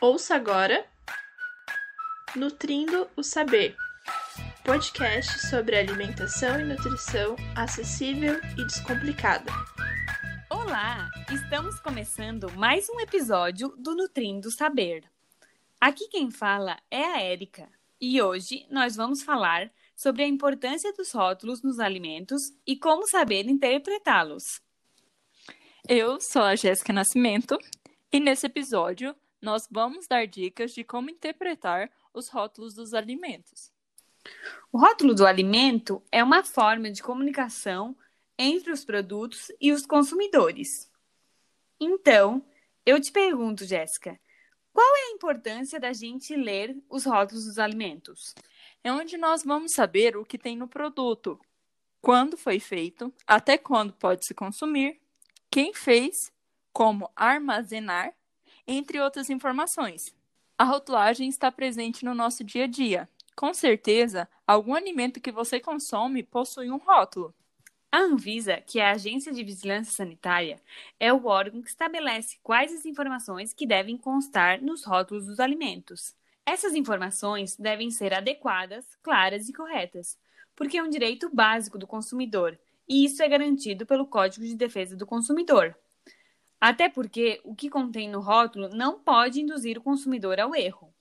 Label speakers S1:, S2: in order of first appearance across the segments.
S1: Ouça agora Nutrindo o Saber podcast sobre alimentação e nutrição acessível e descomplicada.
S2: Olá! Estamos começando mais um episódio do Nutrindo o Saber. Aqui quem fala é a Érica e hoje nós vamos falar sobre a importância dos rótulos nos alimentos e como saber interpretá-los.
S3: Eu sou a Jéssica Nascimento e nesse episódio nós vamos dar dicas de como interpretar os rótulos dos alimentos.
S2: O rótulo do alimento é uma forma de comunicação entre os produtos e os consumidores. Então, eu te pergunto, Jéssica, qual é a importância da gente ler os rótulos dos alimentos?
S3: É onde nós vamos saber o que tem no produto, quando foi feito, até quando pode se consumir, quem fez, como armazenar, entre outras informações. A rotulagem está presente no nosso dia a dia. Com certeza, algum alimento que você consome possui um rótulo.
S2: A Anvisa, que é a Agência de Vigilância Sanitária, é o órgão que estabelece quais as informações que devem constar nos rótulos dos alimentos. Essas informações devem ser adequadas, claras e corretas, porque é um direito básico do consumidor, e isso é garantido pelo Código de Defesa do Consumidor. Até porque o que contém no rótulo não pode induzir o consumidor ao erro.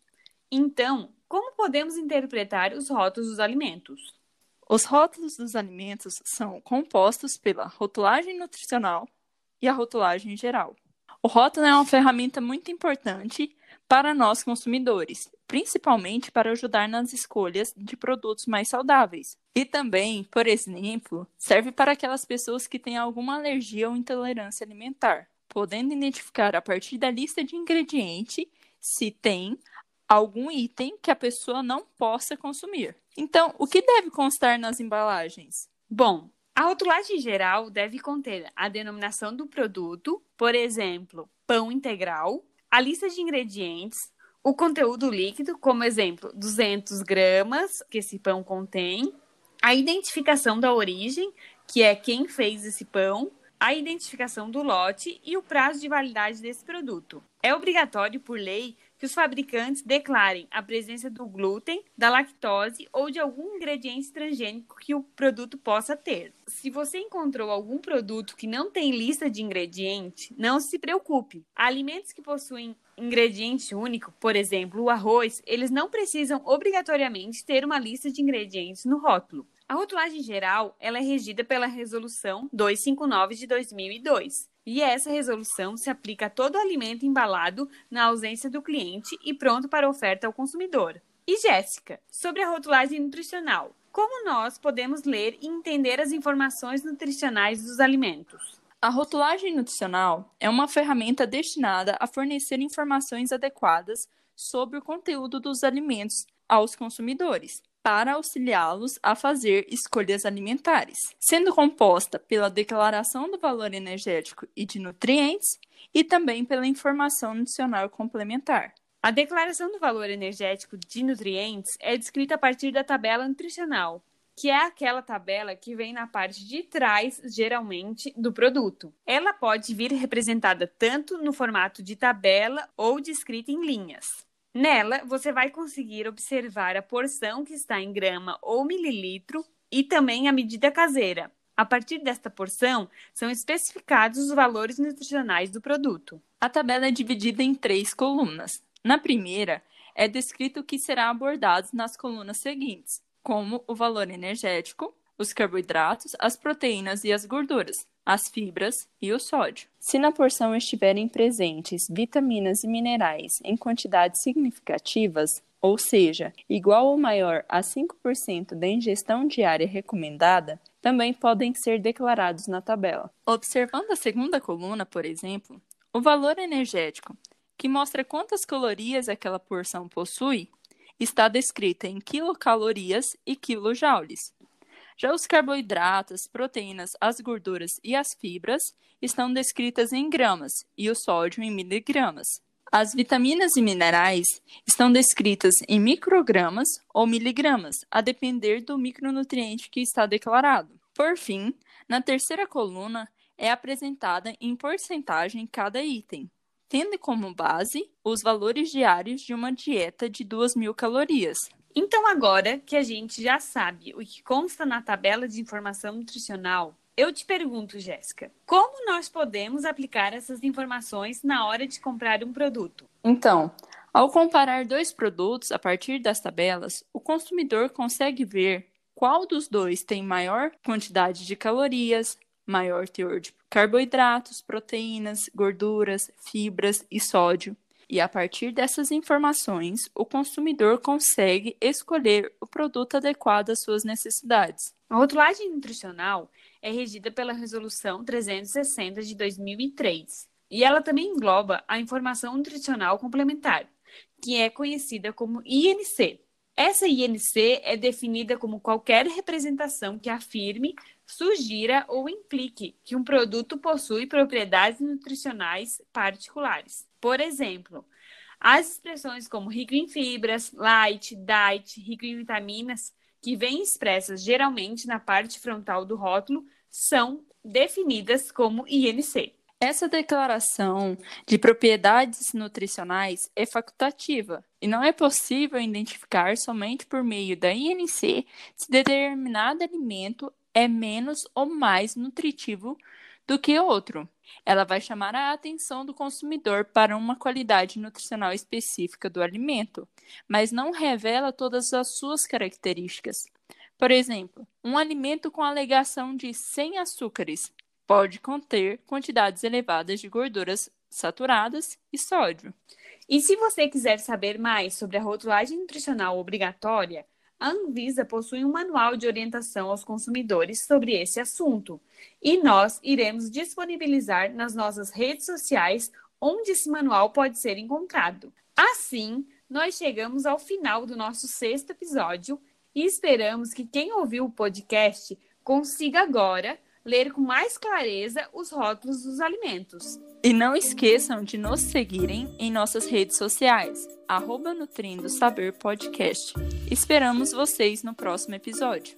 S2: Então, como podemos interpretar os rótulos dos alimentos?
S3: Os rótulos dos alimentos são compostos pela rotulagem nutricional e a rotulagem geral. O rótulo é uma ferramenta muito importante para nós consumidores, principalmente para ajudar nas escolhas de produtos mais saudáveis. E também, por exemplo, serve para aquelas pessoas que têm alguma alergia ou intolerância alimentar podendo identificar a partir da lista de ingredientes se tem algum item que a pessoa não possa consumir. Então, o que deve constar nas embalagens?
S2: Bom, a rotulagem geral deve conter a denominação do produto, por exemplo, pão integral, a lista de ingredientes, o conteúdo líquido, como exemplo, 200 gramas que esse pão contém, a identificação da origem, que é quem fez esse pão, a identificação do lote e o prazo de validade desse produto. É obrigatório, por lei, que os fabricantes declarem a presença do glúten, da lactose ou de algum ingrediente transgênico que o produto possa ter. Se você encontrou algum produto que não tem lista de ingrediente, não se preocupe. Alimentos que possuem ingrediente único, por exemplo, o arroz, eles não precisam obrigatoriamente ter uma lista de ingredientes no rótulo. A rotulagem geral ela é regida pela Resolução 259 de 2002. E essa resolução se aplica a todo alimento embalado na ausência do cliente e pronto para oferta ao consumidor. E Jéssica, sobre a rotulagem nutricional, como nós podemos ler e entender as informações nutricionais dos alimentos?
S3: A rotulagem nutricional é uma ferramenta destinada a fornecer informações adequadas sobre o conteúdo dos alimentos aos consumidores para auxiliá-los a fazer escolhas alimentares, sendo composta pela declaração do valor energético e de nutrientes e também pela informação nutricional complementar.
S2: A declaração do valor energético de nutrientes é descrita a partir da tabela nutricional, que é aquela tabela que vem na parte de trás, geralmente, do produto. Ela pode vir representada tanto no formato de tabela ou descrita em linhas. Nela, você vai conseguir observar a porção que está em grama ou mililitro e também a medida caseira. A partir desta porção, são especificados os valores nutricionais do produto.
S3: A tabela é dividida em três colunas. Na primeira, é descrito o que será abordado nas colunas seguintes, como o valor energético, os carboidratos, as proteínas e as gorduras as fibras e o sódio. Se na porção estiverem presentes vitaminas e minerais em quantidades significativas, ou seja, igual ou maior a 5% da ingestão diária recomendada, também podem ser declarados na tabela. Observando a segunda coluna, por exemplo, o valor energético, que mostra quantas calorias aquela porção possui, está descrito em quilocalorias e quilojoules. Já os carboidratos, proteínas, as gorduras e as fibras estão descritas em gramas e o sódio em miligramas. As vitaminas e minerais estão descritas em microgramas ou miligramas, a depender do micronutriente que está declarado. Por fim, na terceira coluna é apresentada em porcentagem cada item, tendo como base os valores diários de uma dieta de 2.000 calorias.
S2: Então, agora que a gente já sabe o que consta na tabela de informação nutricional, eu te pergunto, Jéssica, como nós podemos aplicar essas informações na hora de comprar um produto?
S3: Então, ao comparar dois produtos a partir das tabelas, o consumidor consegue ver qual dos dois tem maior quantidade de calorias, maior teor de carboidratos, proteínas, gorduras, fibras e sódio. E a partir dessas informações, o consumidor consegue escolher o produto adequado às suas necessidades.
S2: A rotulagem nutricional é regida pela Resolução 360 de 2003 e ela também engloba a informação nutricional complementar, que é conhecida como INC. Essa INC é definida como qualquer representação que afirme, sugira ou implique que um produto possui propriedades nutricionais particulares. Por exemplo, as expressões como rico em fibras, light, diet, rico em vitaminas, que vêm expressas geralmente na parte frontal do rótulo, são definidas como INC.
S3: Essa declaração de propriedades nutricionais é facultativa e não é possível identificar somente por meio da INC se determinado alimento é menos ou mais nutritivo do que outro. Ela vai chamar a atenção do consumidor para uma qualidade nutricional específica do alimento, mas não revela todas as suas características. Por exemplo, um alimento com alegação de sem açúcares pode conter quantidades elevadas de gorduras saturadas e sódio.
S2: E se você quiser saber mais sobre a rotulagem nutricional obrigatória, a Anvisa possui um manual de orientação aos consumidores sobre esse assunto e nós iremos disponibilizar nas nossas redes sociais onde esse manual pode ser encontrado. Assim, nós chegamos ao final do nosso sexto episódio e esperamos que quem ouviu o podcast consiga agora ler com mais clareza os rótulos dos alimentos.
S3: E não esqueçam de nos seguirem em nossas redes sociais, arroba Nutrindo Saber Podcast. Esperamos vocês no próximo episódio.